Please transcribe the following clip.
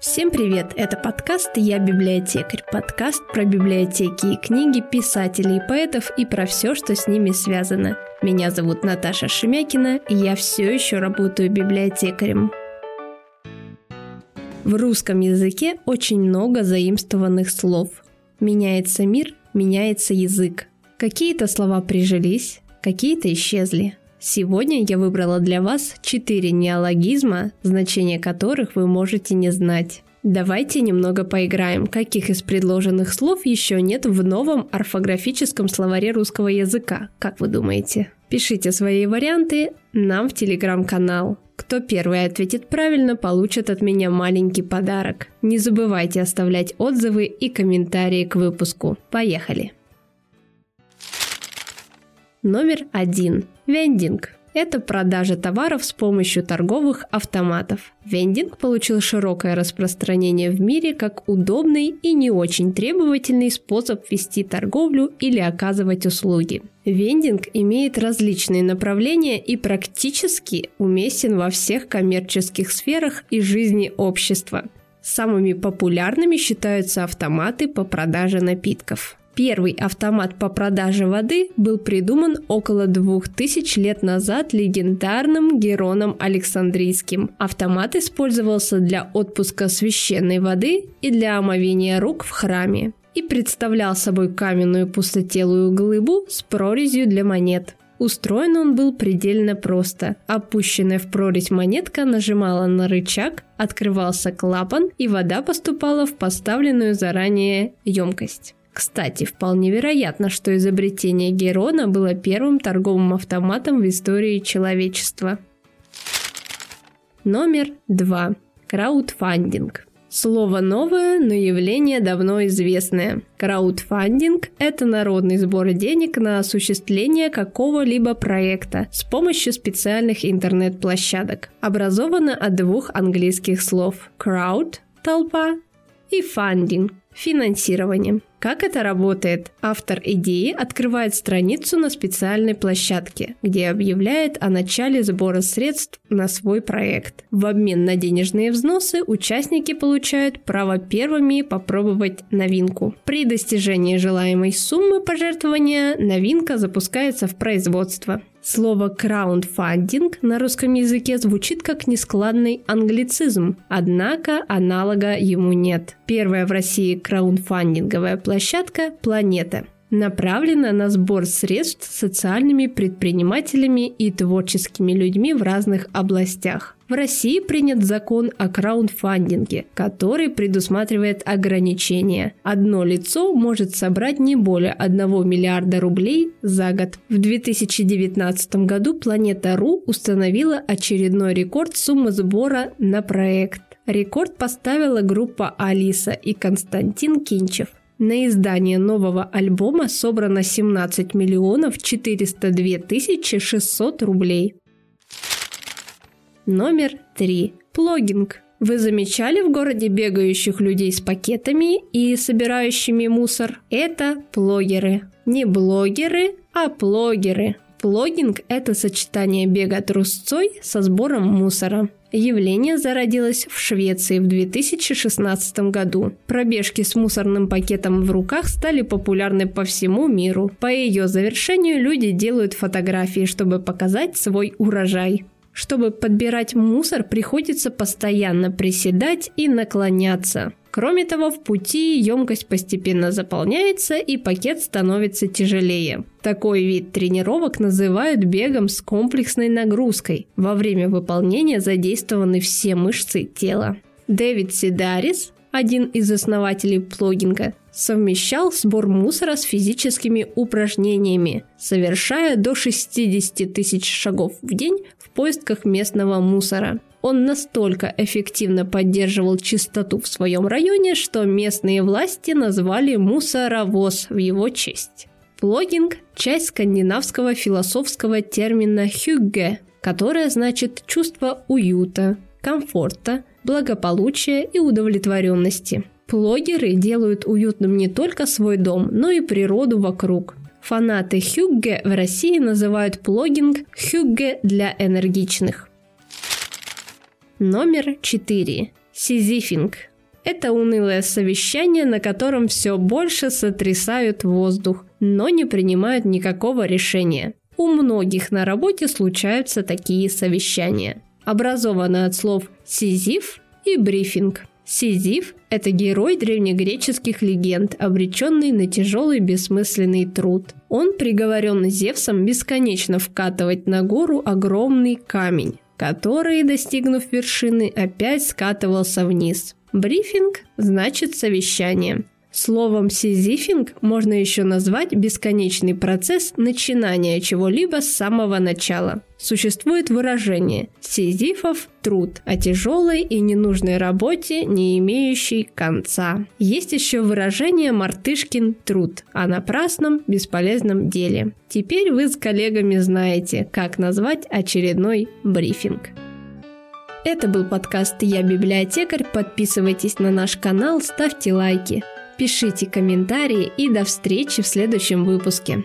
Всем привет! Это подкаст «Я библиотекарь». Подкаст про библиотеки и книги, писателей, поэтов и про все, что с ними связано. Меня зовут Наташа Шемякина, и я все еще работаю библиотекарем. В русском языке очень много заимствованных слов. Меняется мир, меняется язык. Какие-то слова прижились, какие-то исчезли. Сегодня я выбрала для вас четыре неологизма, значение которых вы можете не знать. Давайте немного поиграем, каких из предложенных слов еще нет в новом орфографическом словаре русского языка, как вы думаете? Пишите свои варианты нам в телеграм-канал. Кто первый ответит правильно, получит от меня маленький подарок. Не забывайте оставлять отзывы и комментарии к выпуску. Поехали! Номер один. Вендинг. Это продажа товаров с помощью торговых автоматов. Вендинг получил широкое распространение в мире как удобный и не очень требовательный способ вести торговлю или оказывать услуги. Вендинг имеет различные направления и практически уместен во всех коммерческих сферах и жизни общества. Самыми популярными считаются автоматы по продаже напитков. Первый автомат по продаже воды был придуман около 2000 лет назад легендарным Героном Александрийским. Автомат использовался для отпуска священной воды и для омовения рук в храме и представлял собой каменную пустотелую глыбу с прорезью для монет. Устроен он был предельно просто. Опущенная в прорезь монетка нажимала на рычаг, открывался клапан, и вода поступала в поставленную заранее емкость. Кстати, вполне вероятно, что изобретение Герона было первым торговым автоматом в истории человечества. Номер два. Краудфандинг. Слово новое, но явление давно известное. Краудфандинг – это народный сбор денег на осуществление какого-либо проекта с помощью специальных интернет-площадок. Образовано от двух английских слов crowd – толпа и funding – финансирование. Как это работает? Автор идеи открывает страницу на специальной площадке, где объявляет о начале сбора средств на свой проект. В обмен на денежные взносы участники получают право первыми попробовать новинку. При достижении желаемой суммы пожертвования новинка запускается в производство. Слово краундфандинг на русском языке звучит как нескладный англицизм, однако аналога ему нет. Первая в России краундфандинговая площадка «Планета» направлена на сбор средств социальными предпринимателями и творческими людьми в разных областях. В России принят закон о краундфандинге, который предусматривает ограничения. Одно лицо может собрать не более 1 миллиарда рублей за год. В 2019 году Планета.ру установила очередной рекорд суммы сбора на проект. Рекорд поставила группа Алиса и Константин Кинчев. На издание нового альбома собрано 17 миллионов 402 тысячи 600 рублей. Номер три. Плогинг. Вы замечали в городе бегающих людей с пакетами и собирающими мусор? Это плогеры. Не блогеры, а плогеры. Плогинг – это сочетание бега трусцой со сбором мусора. Явление зародилось в Швеции в 2016 году. Пробежки с мусорным пакетом в руках стали популярны по всему миру. По ее завершению люди делают фотографии, чтобы показать свой урожай. Чтобы подбирать мусор, приходится постоянно приседать и наклоняться. Кроме того, в пути емкость постепенно заполняется и пакет становится тяжелее. Такой вид тренировок называют бегом с комплексной нагрузкой. Во время выполнения задействованы все мышцы тела. Дэвид Сидарис, один из основателей плогинга, совмещал сбор мусора с физическими упражнениями, совершая до 60 тысяч шагов в день в поисках местного мусора. Он настолько эффективно поддерживал чистоту в своем районе, что местные власти назвали мусоровоз в его честь. Плогинг – часть скандинавского философского термина «хюгге», которое значит чувство уюта, комфорта, благополучия и удовлетворенности. Плогеры делают уютным не только свой дом, но и природу вокруг. Фанаты хюгге в России называют плогинг хюгге для энергичных. Номер 4. Сизифинг. Это унылое совещание, на котором все больше сотрясают воздух, но не принимают никакого решения. У многих на работе случаются такие совещания. Образовано от слов «сизиф» и «брифинг». Сизиф – это герой древнегреческих легенд, обреченный на тяжелый бессмысленный труд. Он приговорен Зевсом бесконечно вкатывать на гору огромный камень, который, достигнув вершины, опять скатывался вниз. Брифинг значит совещание. Словом «сизифинг» можно еще назвать бесконечный процесс начинания чего-либо с самого начала. Существует выражение «сизифов труд» о тяжелой и ненужной работе, не имеющей конца. Есть еще выражение «мартышкин труд» о напрасном, бесполезном деле. Теперь вы с коллегами знаете, как назвать очередной брифинг. Это был подкаст «Я библиотекарь». Подписывайтесь на наш канал, ставьте лайки. Пишите комментарии и до встречи в следующем выпуске.